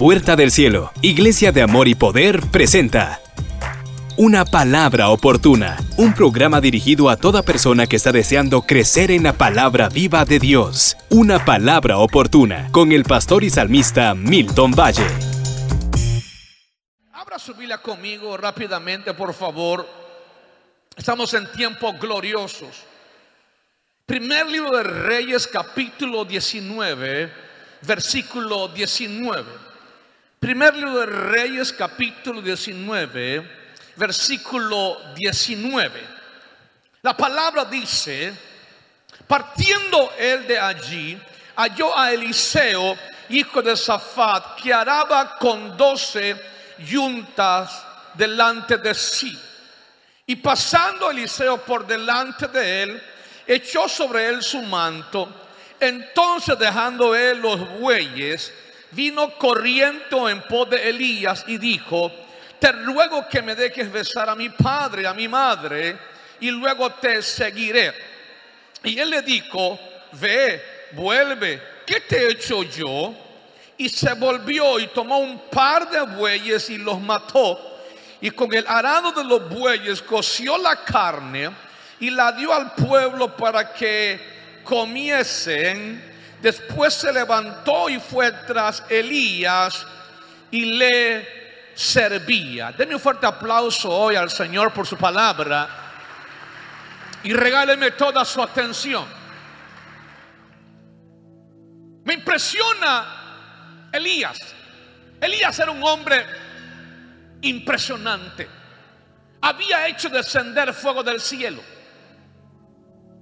puerta del cielo, Iglesia de Amor y Poder presenta Una palabra oportuna, un programa dirigido a toda persona que está deseando crecer en la palabra viva de Dios. Una palabra oportuna, con el pastor y salmista Milton Valle. Abra su Biblia conmigo rápidamente, por favor. Estamos en tiempos gloriosos. Primer libro de Reyes, capítulo 19, versículo 19. Primer libro de Reyes, capítulo 19, versículo 19. La palabra dice, partiendo él de allí, halló a Eliseo, hijo de Safat, que araba con doce yuntas delante de sí. Y pasando Eliseo por delante de él, echó sobre él su manto. Entonces dejando él los bueyes, vino corriendo en pos de Elías y dijo, te ruego que me dejes besar a mi padre, a mi madre, y luego te seguiré. Y él le dijo, ve, vuelve, ¿qué te he hecho yo? Y se volvió y tomó un par de bueyes y los mató. Y con el arado de los bueyes coció la carne y la dio al pueblo para que comiesen. Después se levantó y fue tras Elías y le servía. Denme un fuerte aplauso hoy al Señor por su palabra y regáleme toda su atención. Me impresiona Elías. Elías era un hombre impresionante. Había hecho descender fuego del cielo.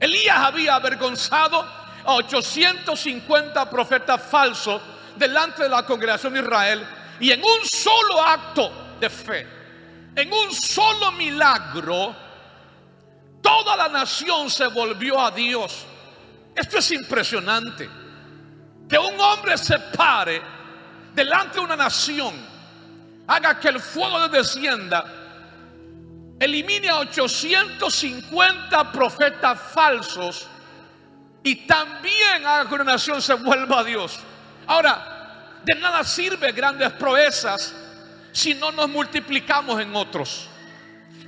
Elías había avergonzado a 850 profetas falsos delante de la congregación de Israel y en un solo acto de fe, en un solo milagro, toda la nación se volvió a Dios. Esto es impresionante. Que un hombre se pare delante de una nación, haga que el fuego descienda, elimine a 850 profetas falsos y también haga que una nación se vuelva a Dios. Ahora, de nada sirve grandes proezas si no nos multiplicamos en otros.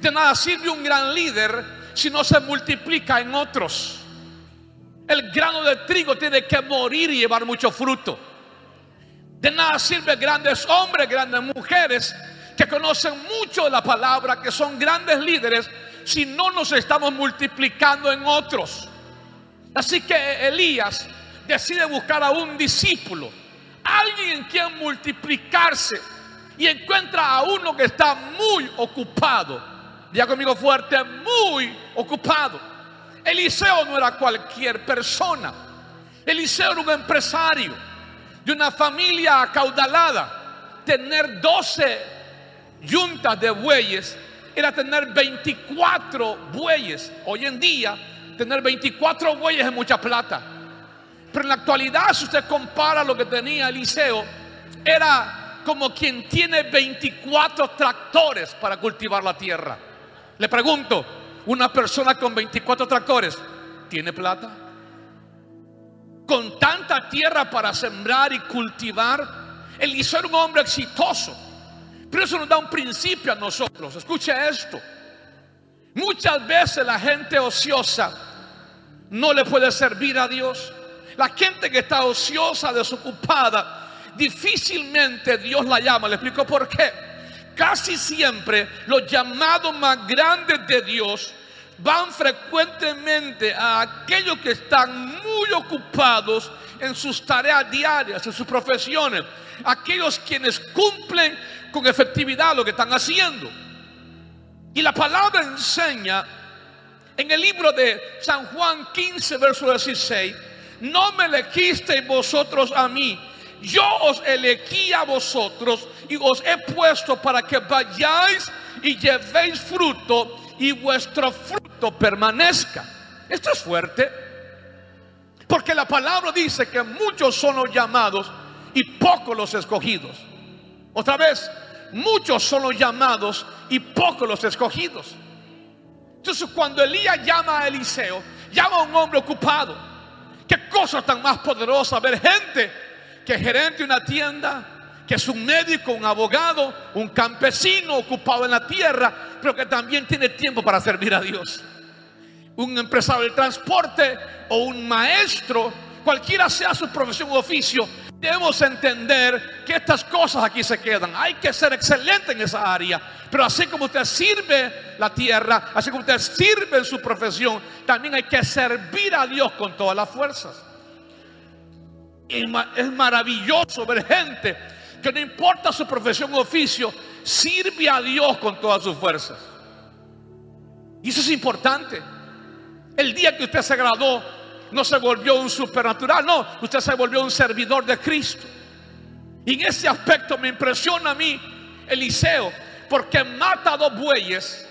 De nada sirve un gran líder si no se multiplica en otros. El grano de trigo tiene que morir y llevar mucho fruto. De nada sirve grandes hombres, grandes mujeres que conocen mucho la palabra, que son grandes líderes, si no nos estamos multiplicando en otros. Así que Elías decide buscar a un discípulo, alguien en quien multiplicarse, y encuentra a uno que está muy ocupado. Ya conmigo fuerte, muy ocupado. Eliseo no era cualquier persona. Eliseo era un empresario de una familia acaudalada. Tener 12 yuntas de bueyes era tener 24 bueyes. Hoy en día, tener 24 bueyes es mucha plata. Pero en la actualidad, si usted compara lo que tenía Eliseo, era como quien tiene 24 tractores para cultivar la tierra. Le pregunto, una persona con 24 tractores tiene plata. Con tanta tierra para sembrar y cultivar, Eliseo era un hombre exitoso. Pero eso nos da un principio a nosotros. Escuche esto. Muchas veces la gente ociosa no le puede servir a Dios. La gente que está ociosa, desocupada, difícilmente Dios la llama. Le explico por qué. Casi siempre los llamados más grandes de Dios van frecuentemente a aquellos que están muy ocupados en sus tareas diarias, en sus profesiones, aquellos quienes cumplen con efectividad lo que están haciendo. Y la palabra enseña en el libro de San Juan 15, verso 16, no me elegisteis vosotros a mí, yo os elegí a vosotros y os he puesto para que vayáis y llevéis fruto y vuestro fruto permanezca. Esto es fuerte. Porque la palabra dice que muchos son los llamados y pocos los escogidos. Otra vez, muchos son los llamados y pocos los escogidos. Entonces cuando Elías llama a Eliseo, llama a un hombre ocupado. Qué cosa tan más poderosa ver gente que gerente una tienda, que es un médico, un abogado, un campesino ocupado en la tierra, pero que también tiene tiempo para servir a Dios. Un empresario del transporte o un maestro, cualquiera sea su profesión u oficio, debemos entender que estas cosas aquí se quedan. Hay que ser excelente en esa área. Pero así como usted sirve la tierra, así como usted sirve en su profesión, también hay que servir a Dios con todas las fuerzas. es maravilloso ver gente que no importa su profesión u oficio, sirve a Dios con todas sus fuerzas. Y eso es importante. El día que usted se graduó, no se volvió un supernatural, no, usted se volvió un servidor de Cristo. Y en ese aspecto me impresiona a mí Eliseo, porque mata dos bueyes,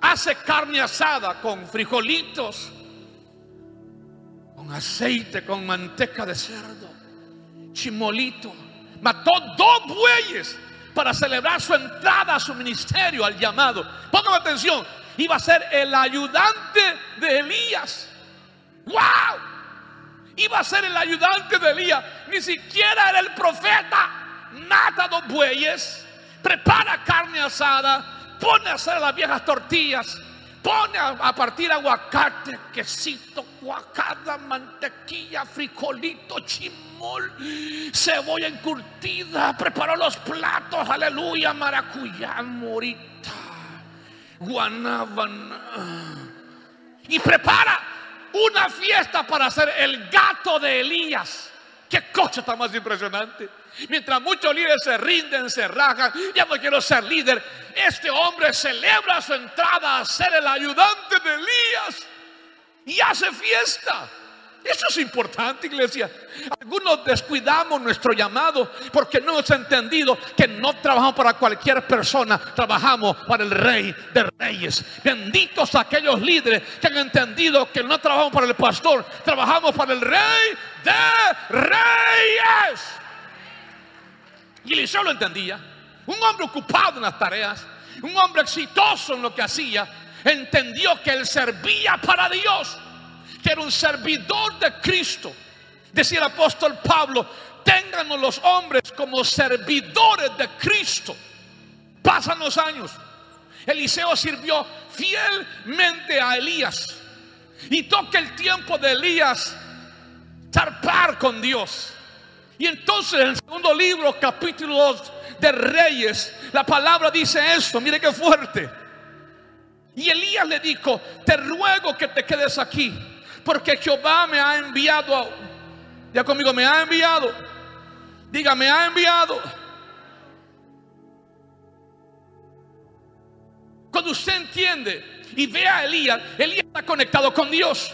hace carne asada con frijolitos, con aceite, con manteca de cerdo, chimolito. Mató dos bueyes para celebrar su entrada a su ministerio, al llamado. Pongan atención, iba a ser el ayudante de Elías. ¡Wow! Iba a ser el ayudante de Elías. Ni siquiera era el profeta. Mata dos bueyes, prepara carne asada, pone a hacer las viejas tortillas, pone a, partir aguacate, quesito, guacada, mantequilla, frijolito, chimol, cebolla encurtida, preparó los platos, aleluya, maracuyá, morita, guanábana. Y prepara una fiesta para hacer el gato de Elías. Qué cosa está más impresionante. Mientras muchos líderes se rinden, se rajan, ya no quiero ser líder. Este hombre celebra su entrada a ser el ayudante de Elías y hace fiesta. Eso es importante, iglesia. Algunos descuidamos nuestro llamado porque no hemos entendido que no trabajamos para cualquier persona, trabajamos para el rey de reyes. Benditos aquellos líderes que han entendido que no trabajamos para el pastor, trabajamos para el rey de reyes. Y Eliseo lo entendía. Un hombre ocupado en las tareas, un hombre exitoso en lo que hacía, entendió que él servía para Dios era un servidor de Cristo. Decía el apóstol Pablo, ténganos los hombres como servidores de Cristo. Pasan los años. Eliseo sirvió fielmente a Elías. Y toca el tiempo de Elías zarpar con Dios. Y entonces en el segundo libro, capítulo 2 de Reyes, la palabra dice esto, mire qué fuerte. Y Elías le dijo, te ruego que te quedes aquí porque Jehová me ha enviado. Ya conmigo, me ha enviado. Diga, me ha enviado. Cuando usted entiende y ve a Elías, Elías está conectado con Dios.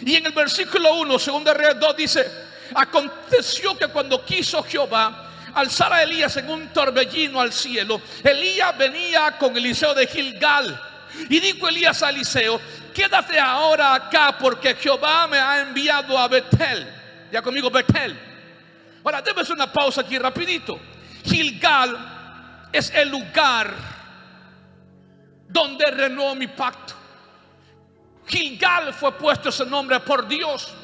Y en el versículo 1, segundo Reyes 2, dice: Aconteció que cuando quiso Jehová alzar a Elías en un torbellino al cielo, Elías venía con Eliseo de Gilgal. Y dijo Elías a Eliseo: quédate ahora acá porque Jehová me ha enviado a Betel. Ya conmigo, Betel. Ahora, debes una pausa aquí rapidito. Gilgal es el lugar donde renovó mi pacto. Gilgal fue puesto ese nombre por Dios.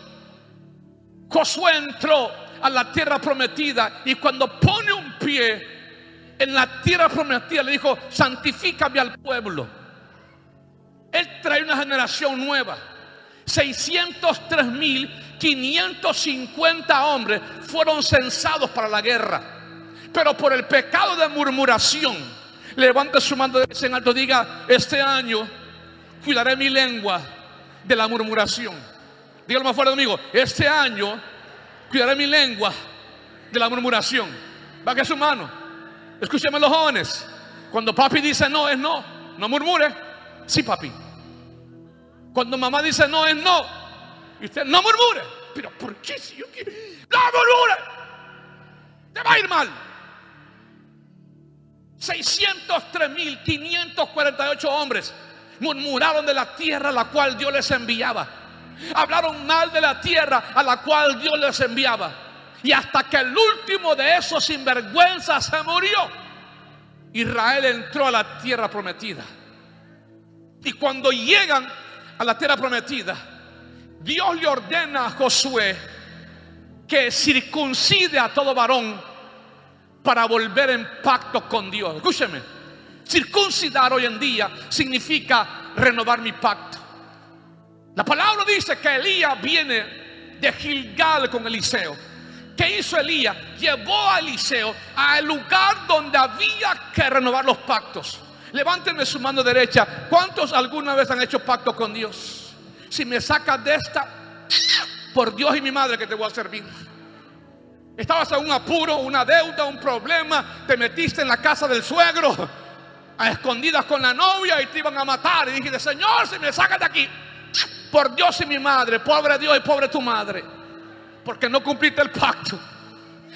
Josué entró a la tierra prometida y cuando pone un pie en la tierra prometida le dijo, santifícame al pueblo. Él trae una generación nueva. 603.550 hombres fueron censados para la guerra. Pero por el pecado de murmuración, levante su mano en alto, diga, este año cuidaré mi lengua de la murmuración. Dígalo más fuerte conmigo, este año cuidaré mi lengua de la murmuración. Baje su mano. Escúcheme los jóvenes. Cuando papi dice no, es no. No murmure. Sí, papi. Cuando mamá dice no es no. Y usted no murmure. Pero ¿por qué si yo quiero? No murmure. Te va a ir mal. 603.548 hombres murmuraron de la tierra a la cual Dios les enviaba. Hablaron mal de la tierra a la cual Dios les enviaba. Y hasta que el último de esos sinvergüenzas se murió, Israel entró a la tierra prometida. Y cuando llegan a la tierra prometida, Dios le ordena a Josué que circuncide a todo varón para volver en pacto con Dios. Escúcheme, circuncidar hoy en día significa renovar mi pacto. La palabra dice que Elías viene de Gilgal con Eliseo. ¿Qué hizo Elías? Llevó a Eliseo al lugar donde había que renovar los pactos. Levánteme su mano derecha. ¿Cuántos alguna vez han hecho pacto con Dios? Si me sacas de esta, por Dios y mi madre que te voy a servir. Estabas en un apuro, una deuda, un problema, te metiste en la casa del suegro, a escondidas con la novia y te iban a matar. Y dijiste, Señor, si me sacas de aquí, por Dios y mi madre, pobre Dios y pobre tu madre, porque no cumpliste el pacto.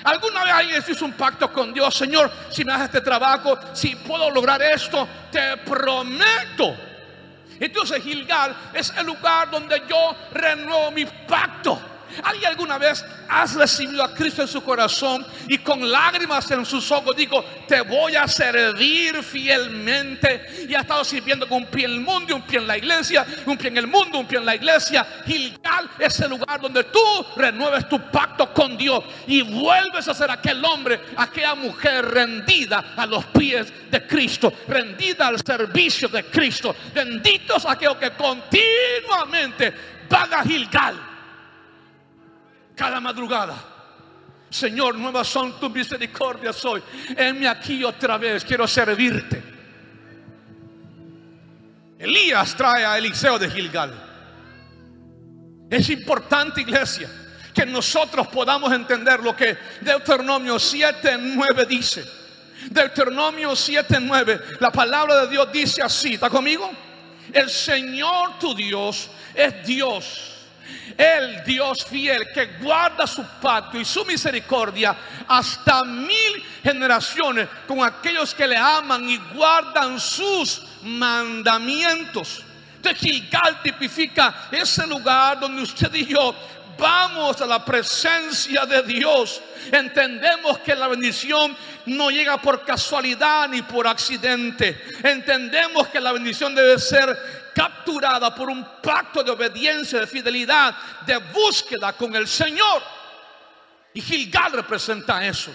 ¿Alguna vez alguien hizo un pacto con Dios? Señor, si me das este trabajo, si puedo lograr esto, te prometo. Entonces Gilgal es el lugar donde yo renuevo mi pacto. ¿Alguien alguna vez has recibido a Cristo en su corazón y con lágrimas en sus ojos digo, te voy a servir fielmente? Y ha estado sirviendo con un pie en el mundo y un pie en la iglesia, un pie en el mundo, un pie en la iglesia. Gilgal es el lugar donde tú renueves tu pacto con Dios y vuelves a ser aquel hombre, aquella mujer rendida a los pies de Cristo, rendida al servicio de Cristo. Benditos aquellos que continuamente van a Gilgal cada madrugada. Señor, nuevas son tus misericordias hoy. Enme aquí otra vez, quiero servirte. Elías trae a Eliseo de Gilgal. Es importante, iglesia, que nosotros podamos entender lo que Deuteronomio 7:9 dice. Deuteronomio 7:9, la palabra de Dios dice así, ¿está conmigo? El Señor tu Dios es Dios el Dios fiel que guarda su pacto y su misericordia hasta mil generaciones con aquellos que le aman y guardan sus mandamientos. Entonces Gilgal tipifica ese lugar donde usted y yo vamos a la presencia de Dios. Entendemos que la bendición no llega por casualidad ni por accidente. Entendemos que la bendición debe ser capturada por un pacto de obediencia, de fidelidad, de búsqueda con el Señor. Y Gilgal representa eso.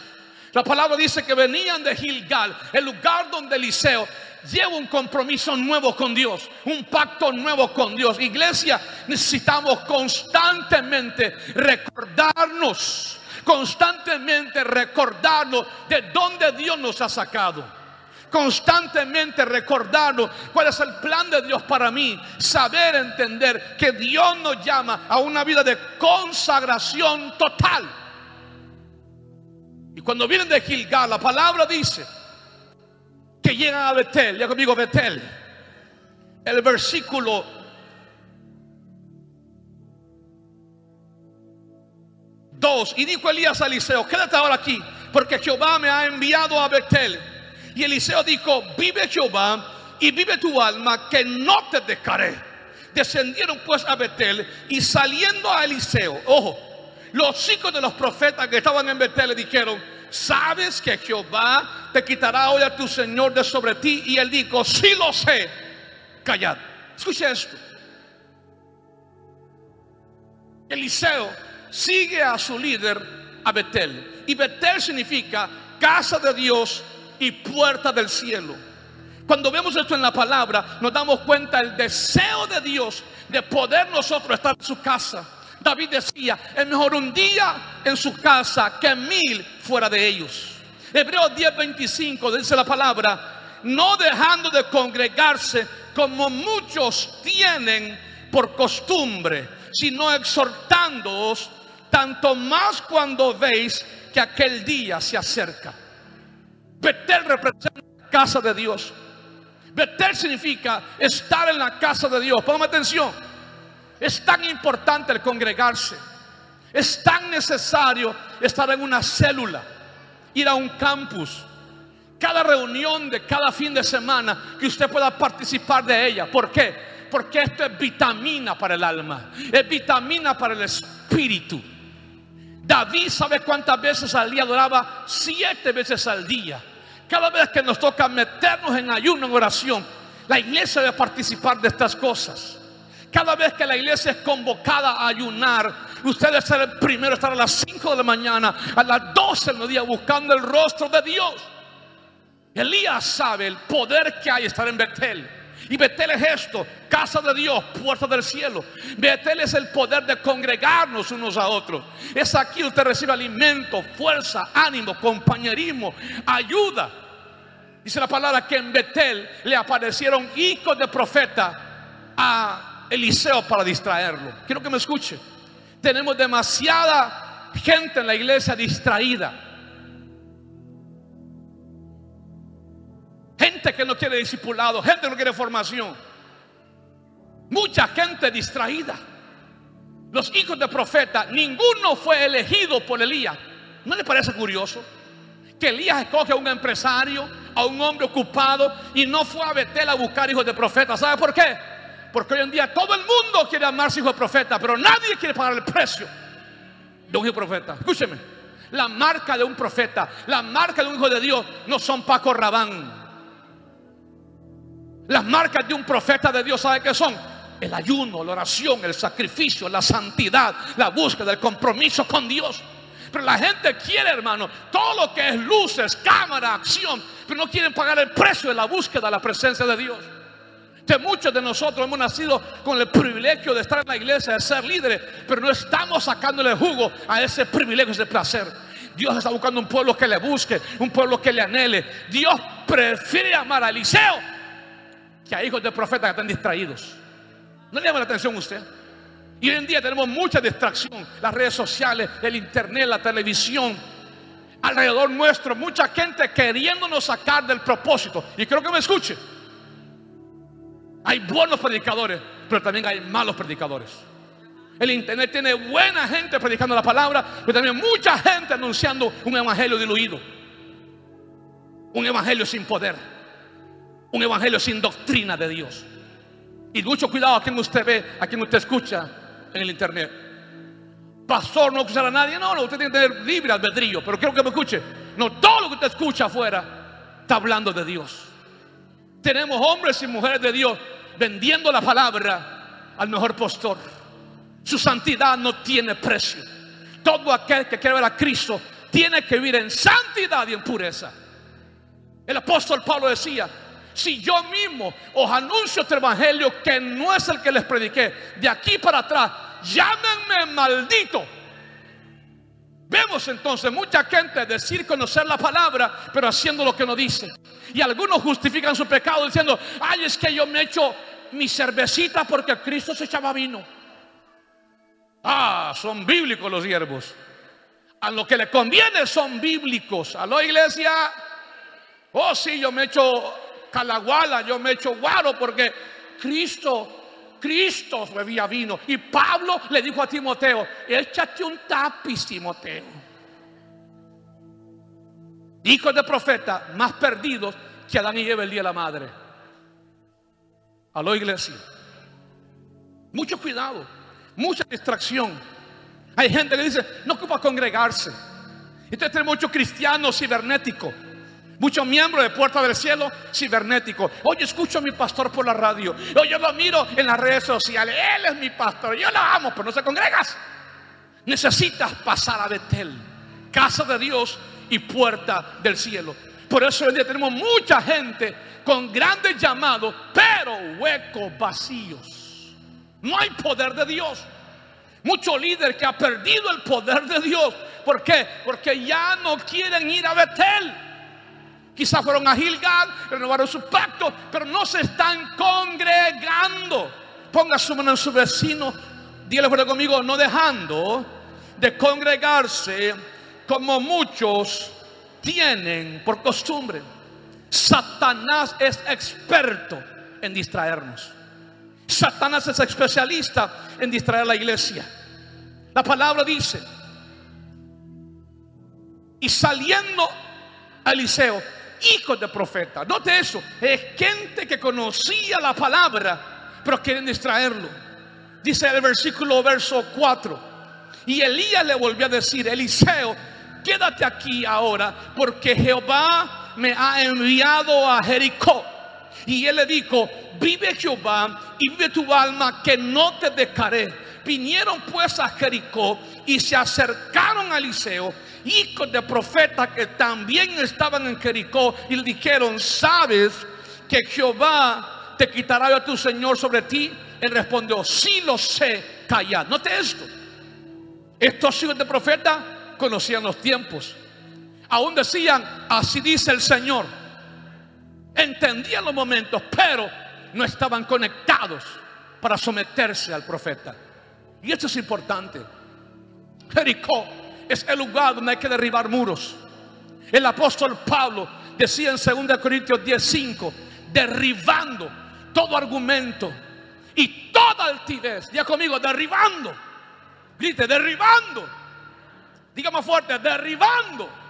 La palabra dice que venían de Gilgal, el lugar donde Eliseo lleva un compromiso nuevo con Dios, un pacto nuevo con Dios. Iglesia, necesitamos constantemente recordarnos, constantemente recordarnos de dónde Dios nos ha sacado constantemente recordarnos cuál es el plan de Dios para mí, saber entender que Dios nos llama a una vida de consagración total. Y cuando vienen de Gilgal, la palabra dice que llegan a Betel, ya conmigo Betel, el versículo dos. Y dijo Elías a Eliseo, quédate ahora aquí, porque Jehová me ha enviado a Betel y Eliseo dijo, vive Jehová y vive tu alma, que no te dejaré. Descendieron pues a Betel y saliendo a Eliseo, ojo, los hijos de los profetas que estaban en Betel le dijeron, ¿sabes que Jehová te quitará hoy a tu Señor de sobre ti? Y él dijo, sí lo sé, callad. Escucha esto. Eliseo sigue a su líder a Betel. Y Betel significa casa de Dios y puerta del cielo. Cuando vemos esto en la palabra, nos damos cuenta el deseo de Dios de poder nosotros estar en su casa. David decía, es mejor un día en su casa que mil fuera de ellos. Hebreos 10:25 dice la palabra, no dejando de congregarse como muchos tienen por costumbre, sino exhortándoos, tanto más cuando veis que aquel día se acerca. Betel representa la casa de Dios. Betel significa estar en la casa de Dios. Ponme atención. Es tan importante el congregarse. Es tan necesario estar en una célula, ir a un campus. Cada reunión de cada fin de semana que usted pueda participar de ella. ¿Por qué? Porque esto es vitamina para el alma. Es vitamina para el espíritu. David sabe cuántas veces al día adoraba siete veces al día. Cada vez que nos toca meternos en ayuno, en oración, la iglesia debe participar de estas cosas. Cada vez que la iglesia es convocada a ayunar, Usted debe ser el primero, estar a las 5 de la mañana, a las 12 del día buscando el rostro de Dios. Elías sabe el poder que hay estar en Betel. Y Betel es esto, casa de Dios, puerta del cielo. Betel es el poder de congregarnos unos a otros. Es aquí usted recibe alimento, fuerza, ánimo, compañerismo, ayuda. Dice la palabra que en Betel le aparecieron hijos de profeta a Eliseo para distraerlo. Quiero que me escuche. Tenemos demasiada gente en la iglesia distraída. Gente que no quiere discipulado, gente que no quiere formación. Mucha gente distraída. Los hijos de profeta, ninguno fue elegido por Elías. ¿No le parece curioso? Que Elías escoge a un empresario, a un hombre ocupado y no fue a Betel a buscar hijos de profeta. ¿Sabe por qué? Porque hoy en día todo el mundo quiere amarse hijo de profeta, pero nadie quiere pagar el precio de un hijo de profeta. Escúcheme, la marca de un profeta, la marca de un hijo de Dios no son Paco Rabán. Las marcas de un profeta de Dios, ¿sabe qué son? El ayuno, la oración, el sacrificio, la santidad, la búsqueda, el compromiso con Dios. Pero la gente quiere, hermano, todo lo que es luces, cámara, acción, pero no quieren pagar el precio de la búsqueda de la presencia de Dios. Que muchos de nosotros hemos nacido con el privilegio de estar en la iglesia, de ser líderes, pero no estamos sacándole jugo a ese privilegio, ese placer. Dios está buscando un pueblo que le busque, un pueblo que le anhele. Dios prefiere amar a Eliseo que hay hijos de profetas que están distraídos. ¿No le llama la atención a usted? Y hoy en día tenemos mucha distracción. Las redes sociales, el internet, la televisión. Alrededor nuestro, mucha gente queriéndonos sacar del propósito. Y creo que me escuche. Hay buenos predicadores, pero también hay malos predicadores. El internet tiene buena gente predicando la palabra, pero también mucha gente anunciando un evangelio diluido. Un evangelio sin poder un evangelio sin doctrina de Dios. Y mucho cuidado a quien usted ve, a quien usted escucha en el internet. Pastor, no escuchar a nadie. No, no, usted tiene que tener libre albedrío. Pero quiero que me escuche. No, todo lo que usted escucha afuera está hablando de Dios. Tenemos hombres y mujeres de Dios vendiendo la palabra al mejor postor. Su santidad no tiene precio. Todo aquel que quiere ver a Cristo tiene que vivir en santidad y en pureza. El apóstol Pablo decía, si yo mismo os anuncio este evangelio que no es el que les prediqué, de aquí para atrás, llámenme maldito. Vemos entonces mucha gente decir conocer la palabra, pero haciendo lo que no dice. Y algunos justifican su pecado diciendo, ay, es que yo me echo mi cervecita porque Cristo se echaba vino. Ah, son bíblicos los siervos. A lo que le conviene son bíblicos. A la iglesia, oh sí, yo me echo calaguala, yo me echo guaro porque Cristo, Cristo bebía vino. Y Pablo le dijo a Timoteo, échate un tapiz, Timoteo. Hijos de profeta más perdidos que Adán y Eva el día de la madre. Aló iglesia. Mucho cuidado, mucha distracción. Hay gente que dice, no ocupa congregarse. Entonces tenemos muchos cristianos cibernéticos Muchos miembros de Puerta del Cielo cibernético. Oye, escucho a mi pastor por la radio. Oye, yo lo miro en las redes sociales. Él es mi pastor. Yo lo amo, pero no se congregas. Necesitas pasar a Betel, casa de Dios y puerta del cielo. Por eso hoy día tenemos mucha gente con grandes llamados, pero huecos vacíos. No hay poder de Dios. Mucho líder que ha perdido el poder de Dios. ¿Por qué? Porque ya no quieren ir a Betel. Quizás fueron a Gilgal, renovaron su pacto, pero no se están congregando. Ponga su mano en su vecino, dígale conmigo, no dejando de congregarse como muchos tienen por costumbre. Satanás es experto en distraernos. Satanás es especialista en distraer a la iglesia. La palabra dice, y saliendo a Eliseo, hijos de profeta. Note eso, es gente que conocía la palabra, pero quieren distraerlo. Dice el versículo verso 4. Y Elías le volvió a decir, Eliseo, quédate aquí ahora, porque Jehová me ha enviado a Jericó. Y él le dijo, vive Jehová y vive tu alma, que no te dejaré. Vinieron pues a Jericó y se acercaron a Eliseo, hijos de profetas que también estaban en Jericó, y le dijeron, ¿sabes que Jehová te quitará a tu Señor sobre ti? Él respondió, sí lo sé, callad. Note esto. Estos hijos de profeta conocían los tiempos. Aún decían, así dice el Señor. Entendían los momentos, pero no estaban conectados para someterse al profeta. Y esto es importante. Jericó es el lugar donde hay que derribar muros. El apóstol Pablo decía en 2 Corintios 10:5, derribando todo argumento y toda altivez. Diga conmigo, derribando. Grite, derribando. Diga más fuerte, derribando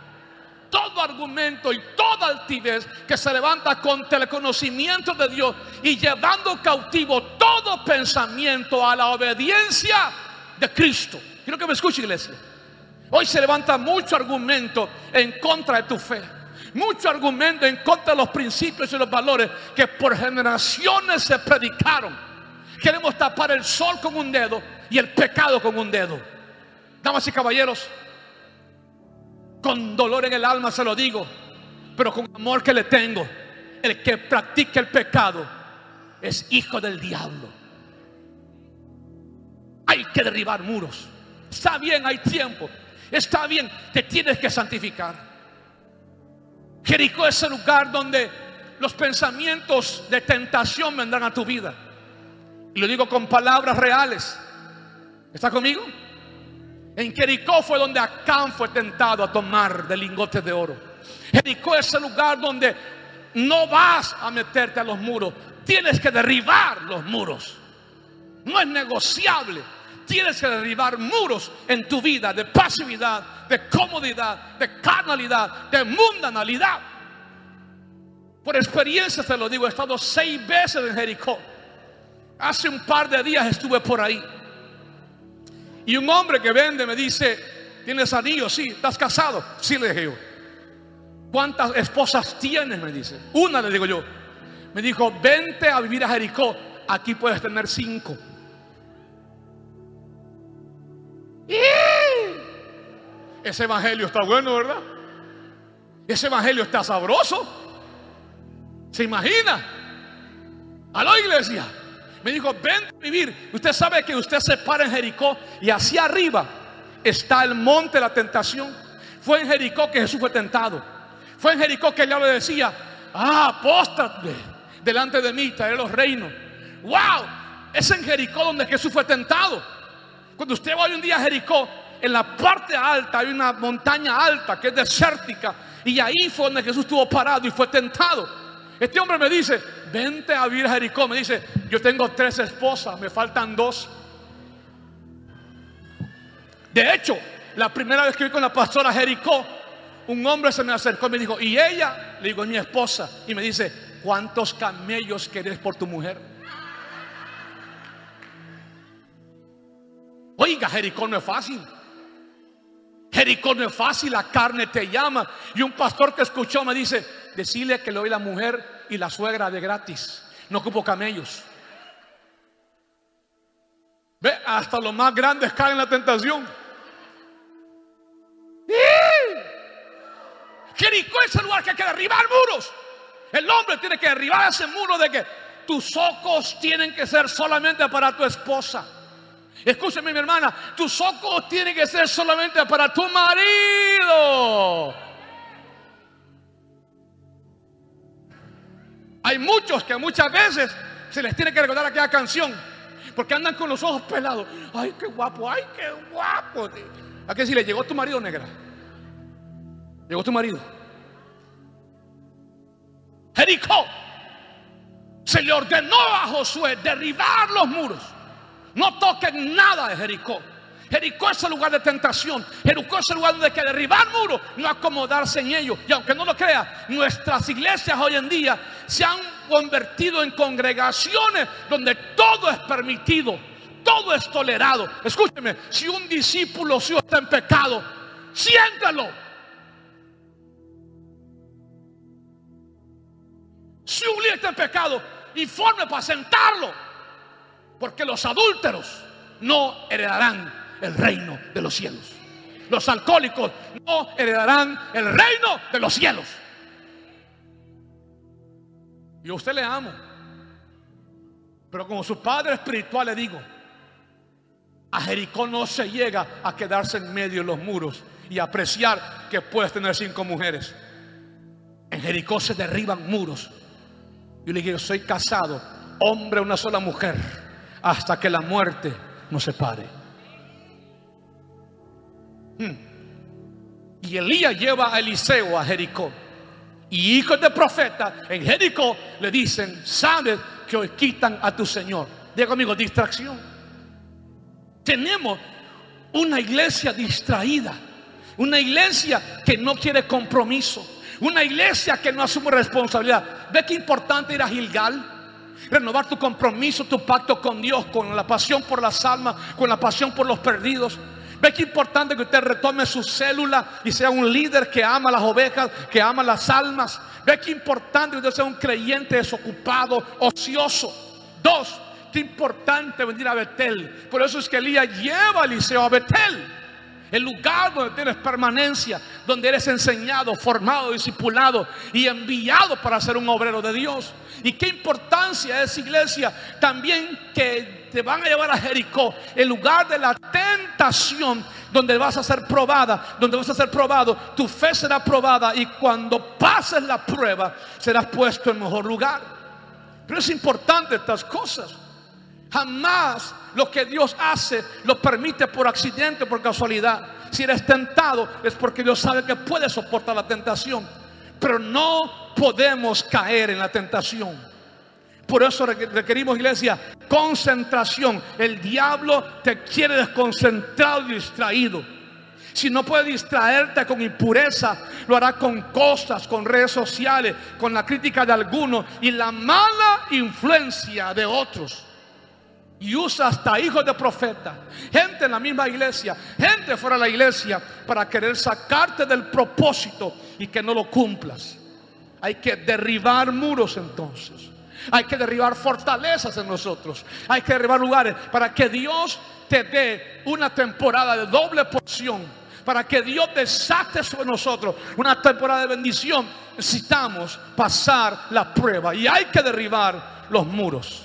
todo argumento y toda altivez que se levanta contra el conocimiento de Dios y llevando cautivo todo pensamiento a la obediencia de Cristo. Quiero que me escuche, iglesia. Hoy se levanta mucho argumento en contra de tu fe. Mucho argumento en contra de los principios y los valores que por generaciones se predicaron. Queremos tapar el sol con un dedo y el pecado con un dedo. Damas y caballeros, con dolor en el alma se lo digo, pero con amor que le tengo. El que practica el pecado es hijo del diablo. Hay que derribar muros. Está bien, hay tiempo. Está bien, te tienes que santificar. Jericó es el lugar donde los pensamientos de tentación vendrán a tu vida. Y lo digo con palabras reales. ¿Está conmigo? En Jericó fue donde Acán fue tentado a tomar de lingotes de oro. Jericó es el lugar donde no vas a meterte a los muros. Tienes que derribar los muros. No es negociable. Tienes que derribar muros en tu vida de pasividad, de comodidad, de carnalidad, de mundanalidad. Por experiencia te lo digo, he estado seis veces en Jericó. Hace un par de días estuve por ahí. Y un hombre que vende me dice, ¿tienes anillo? Sí, ¿estás casado? Sí, le dije yo. ¿Cuántas esposas tienes? Me dice. Una, le digo yo. Me dijo, vente a vivir a Jericó. Aquí puedes tener cinco. Ese evangelio está bueno, ¿verdad? Ese evangelio está sabroso. ¿Se imagina? A la iglesia. Me dijo, ven a vivir. Usted sabe que usted se para en Jericó y hacia arriba está el monte de la tentación. Fue en Jericó que Jesús fue tentado. Fue en Jericó que el diablo le decía, ah, apóstate delante de mí, traeré los reinos. Wow, es en Jericó donde Jesús fue tentado. Cuando usted va hoy un día a Jericó, en la parte alta hay una montaña alta que es desértica. Y ahí fue donde Jesús estuvo parado y fue tentado. Este hombre me dice, vente a vivir a Jericó. Me dice, yo tengo tres esposas, me faltan dos. De hecho, la primera vez que vi con la pastora Jericó, un hombre se me acercó y me dijo, ¿y ella? Le digo, mi esposa. Y me dice, ¿cuántos camellos querés por tu mujer? Oiga, Jericó no es fácil. Jericó no es fácil, la carne te llama. Y un pastor que escuchó me dice, decirle que le doy la mujer y la suegra de gratis. No ocupo camellos. Ve, hasta los más grandes caen en la tentación. Jericó es el lugar que hay que derribar muros. El hombre tiene que derribar ese muro de que tus ojos tienen que ser solamente para tu esposa. Escúchame mi hermana, tus ojos tienen que ser solamente para tu marido. Hay muchos que muchas veces se les tiene que recordar aquella canción porque andan con los ojos pelados. Ay, qué guapo, ay, qué guapo. ¿A qué si le llegó tu marido negra? Llegó tu marido. Jericó se le ordenó a Josué derribar los muros. No toquen nada de Jericó. Jericó es el lugar de tentación. Jericó es el lugar donde hay que derribar muros, no acomodarse en ellos. Y aunque no lo crea, nuestras iglesias hoy en día se han convertido en congregaciones donde todo es permitido, todo es tolerado. Escúcheme, si un discípulo suyo está en pecado, siéntalo. Si un líder está en pecado, informe para sentarlo. Porque los adúlteros no heredarán el reino de los cielos. Los alcohólicos no heredarán el reino de los cielos. Y a usted le amo. Pero como su padre espiritual le digo, a Jericó no se llega a quedarse en medio de los muros y apreciar que puedes tener cinco mujeres. En Jericó se derriban muros. Yo le digo, soy casado, hombre, una sola mujer, hasta que la muerte nos separe. Hmm. Y Elías lleva a Eliseo a Jericó. Y hijos de profeta en Jericó le dicen, sabes que hoy quitan a tu Señor. Diga conmigo, distracción. Tenemos una iglesia distraída. Una iglesia que no quiere compromiso. Una iglesia que no asume responsabilidad. ¿Ve qué importante ir a Gilgal? Renovar tu compromiso, tu pacto con Dios, con la pasión por las almas, con la pasión por los perdidos. Ve que importante que usted retome su célula y sea un líder que ama las ovejas, que ama las almas. Ve que importante que usted sea un creyente desocupado, ocioso. Dos, qué importante venir a Betel. Por eso es que Elías lleva a Eliseo a Betel. El lugar donde tienes permanencia, donde eres enseñado, formado, discipulado y enviado para ser un obrero de Dios. Y qué importancia es, iglesia, también que te van a llevar a Jericó, el lugar de la tentación, donde vas a ser probada, donde vas a ser probado, tu fe será probada y cuando pases la prueba serás puesto en mejor lugar. Pero es importante estas cosas. Jamás lo que Dios hace lo permite por accidente, por casualidad. Si eres tentado es porque Dios sabe que puedes soportar la tentación. Pero no podemos caer en la tentación. Por eso requerimos, iglesia, concentración. El diablo te quiere desconcentrado y distraído. Si no puede distraerte con impureza, lo hará con cosas, con redes sociales, con la crítica de algunos y la mala influencia de otros y usa hasta hijos de profeta, gente en la misma iglesia, gente fuera de la iglesia, para querer sacarte del propósito y que no lo cumplas. Hay que derribar muros entonces. Hay que derribar fortalezas en nosotros. Hay que derribar lugares para que Dios te dé una temporada de doble porción. Para que Dios desate sobre nosotros una temporada de bendición. Necesitamos pasar la prueba y hay que derribar los muros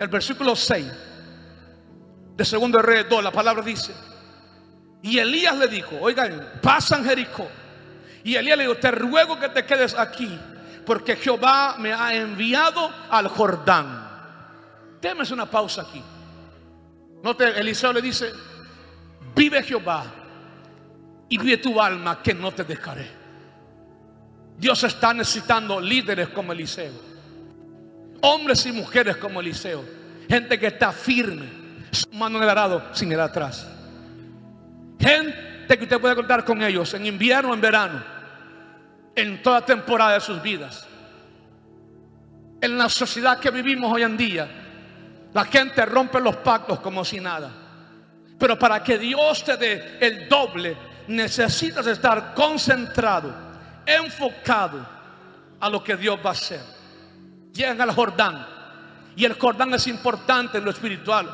el versículo 6 de segundo Reyes 2, la palabra dice, y Elías le dijo, oigan, pasan Jericó. Y Elías le dijo, te ruego que te quedes aquí, porque Jehová me ha enviado al Jordán. Déme una pausa aquí. Note, Eliseo le dice, vive Jehová y vive tu alma que no te dejaré. Dios está necesitando líderes como Eliseo. Hombres y mujeres como Eliseo. Gente que está firme. Su mano en el arado sin ir atrás. Gente que usted puede contar con ellos en invierno en verano. En toda temporada de sus vidas. En la sociedad que vivimos hoy en día. La gente rompe los pactos como si nada. Pero para que Dios te dé el doble, necesitas estar concentrado, enfocado a lo que Dios va a hacer llegan al Jordán. Y el Jordán es importante en lo espiritual.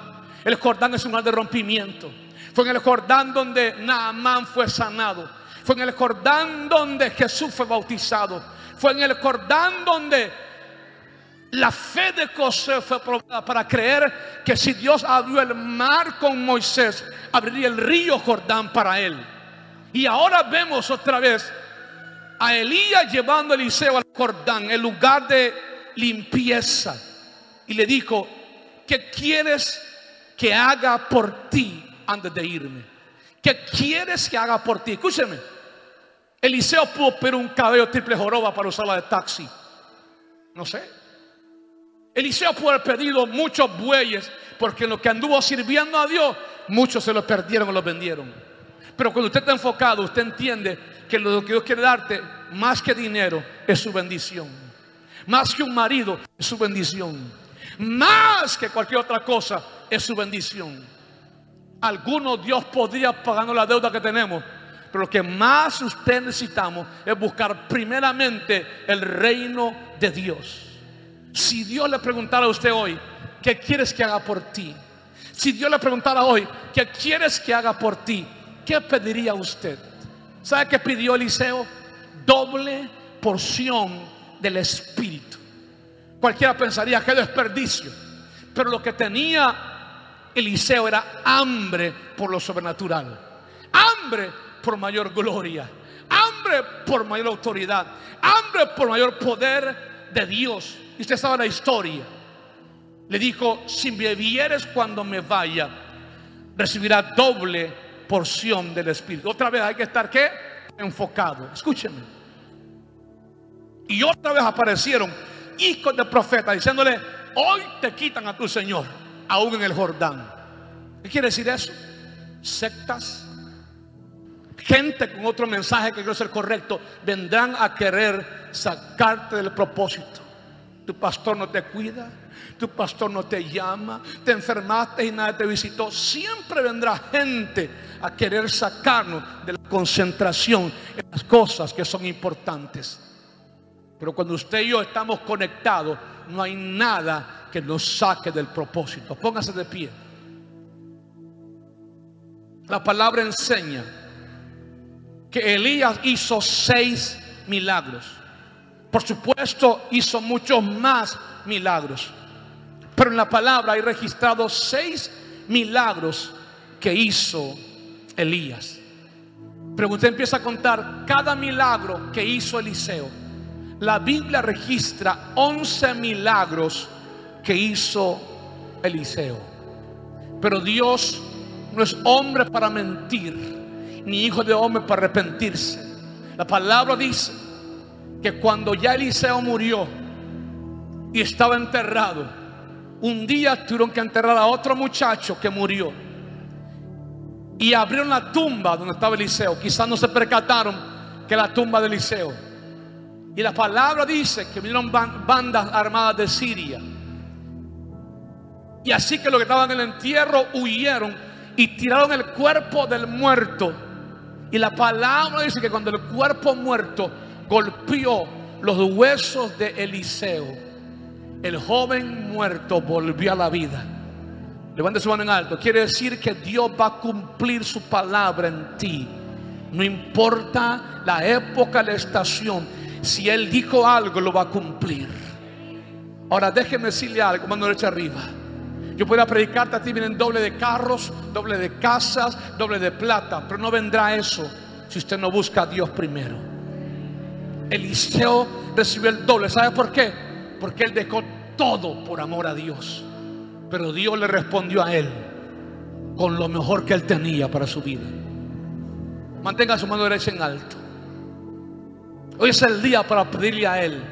El Jordán es un lugar de rompimiento. Fue en el Jordán donde Naamán fue sanado. Fue en el Jordán donde Jesús fue bautizado. Fue en el Jordán donde la fe de José fue probada para creer que si Dios abrió el mar con Moisés, abriría el río Jordán para él. Y ahora vemos otra vez a Elías llevando a Eliseo al Jordán, el lugar de limpieza. Y le dijo, ¿qué quieres que haga por ti antes de irme? ¿Qué quieres que haga por ti? Escúcheme. Eliseo pudo pedir un cabello triple joroba para usarla de taxi. No sé. Eliseo pudo haber pedido muchos bueyes porque lo que anduvo sirviendo a Dios, muchos se los perdieron o los vendieron. Pero cuando usted está enfocado, usted entiende que lo que Dios quiere darte, más que dinero, es su bendición. Más que un marido es su bendición. Más que cualquier otra cosa es su bendición. Algunos Dios podría pagarnos la deuda que tenemos. Pero lo que más usted necesitamos es buscar primeramente el reino de Dios. Si Dios le preguntara a usted hoy, ¿qué quieres que haga por ti? Si Dios le preguntara hoy, ¿qué quieres que haga por ti? ¿Qué pediría usted? ¿Sabe qué pidió Eliseo? Doble porción del Espíritu. Cualquiera pensaría que desperdicio. Pero lo que tenía Eliseo era hambre por lo sobrenatural. Hambre por mayor gloria. Hambre por mayor autoridad. Hambre por mayor poder de Dios. Y usted sabe la historia. Le dijo, si me vieres cuando me vaya, recibirá doble porción del Espíritu. Otra vez hay que estar ¿qué? enfocado. Escúcheme. Y otra vez aparecieron hijos de profeta diciéndole, hoy te quitan a tu Señor, aún en el Jordán. ¿Qué quiere decir eso? Sectas, gente con otro mensaje que quiero ser correcto, vendrán a querer sacarte del propósito. Tu pastor no te cuida, tu pastor no te llama, te enfermaste y nadie te visitó. Siempre vendrá gente a querer sacarnos de la concentración en las cosas que son importantes. Pero cuando usted y yo estamos conectados, no hay nada que nos saque del propósito. Póngase de pie. La palabra enseña que Elías hizo seis milagros. Por supuesto, hizo muchos más milagros. Pero en la palabra hay registrados seis milagros que hizo Elías. Pero usted empieza a contar cada milagro que hizo Eliseo. La Biblia registra 11 milagros que hizo Eliseo. Pero Dios no es hombre para mentir, ni hijo de hombre para arrepentirse. La palabra dice que cuando ya Eliseo murió y estaba enterrado, un día tuvieron que enterrar a otro muchacho que murió. Y abrieron la tumba donde estaba Eliseo. Quizás no se percataron que la tumba de Eliseo. Y la palabra dice que vinieron bandas armadas de Siria. Y así que los que estaban en el entierro huyeron y tiraron el cuerpo del muerto. Y la palabra dice que cuando el cuerpo muerto golpeó los huesos de Eliseo, el joven muerto volvió a la vida. Levante su mano en alto. Quiere decir que Dios va a cumplir su palabra en ti. No importa la época, la estación. Si Él dijo algo, lo va a cumplir. Ahora déjeme decirle algo, mano derecha arriba. Yo puedo predicarte a ti, vienen doble de carros, doble de casas, doble de plata, pero no vendrá eso si usted no busca a Dios primero. Eliseo recibió el doble. ¿Sabe por qué? Porque él dejó todo por amor a Dios. Pero Dios le respondió a él con lo mejor que él tenía para su vida. Mantenga su mano derecha en alto. Hoy es el día para pedirle a él.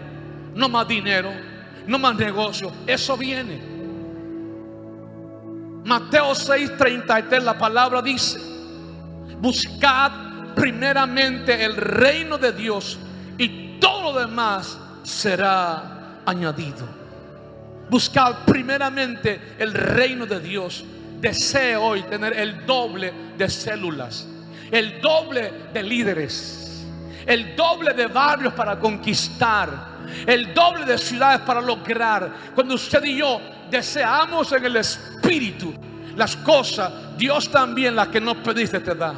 No más dinero, no más negocio. Eso viene. Mateo 6:33 la palabra dice, buscad primeramente el reino de Dios y todo lo demás será añadido. Buscad primeramente el reino de Dios. Deseo hoy tener el doble de células, el doble de líderes, el doble de barrios para conquistar, el doble de ciudades para lograr. Cuando usted y yo deseamos en el Espíritu las cosas, Dios también las que no pediste te da.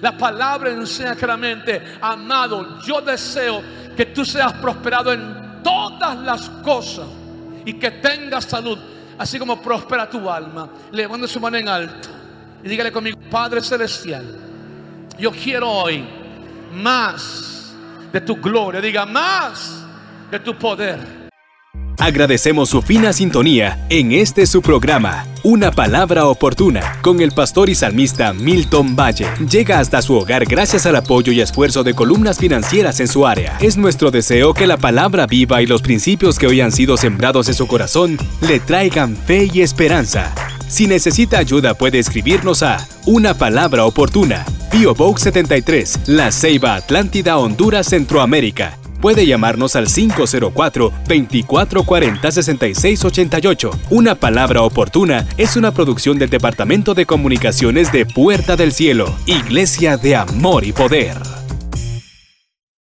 La palabra enseña claramente, amado, yo deseo que tú seas prosperado en todas las cosas y que tengas salud, así como prospera tu alma. Levante su mano en alto y dígale conmigo, Padre Celestial, yo quiero hoy más de tu gloria, diga más de tu poder. Agradecemos su fina sintonía en este su programa, Una Palabra Oportuna, con el pastor y salmista Milton Valle. Llega hasta su hogar gracias al apoyo y esfuerzo de columnas financieras en su área. Es nuestro deseo que la palabra viva y los principios que hoy han sido sembrados en su corazón le traigan fe y esperanza. Si necesita ayuda puede escribirnos a Una Palabra Oportuna, Bio Box 73, La Ceiba Atlántida, Honduras, Centroamérica puede llamarnos al 504-2440-6688. Una palabra oportuna es una producción del Departamento de Comunicaciones de Puerta del Cielo, Iglesia de Amor y Poder.